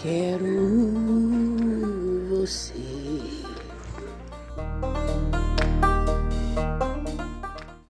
Quero você.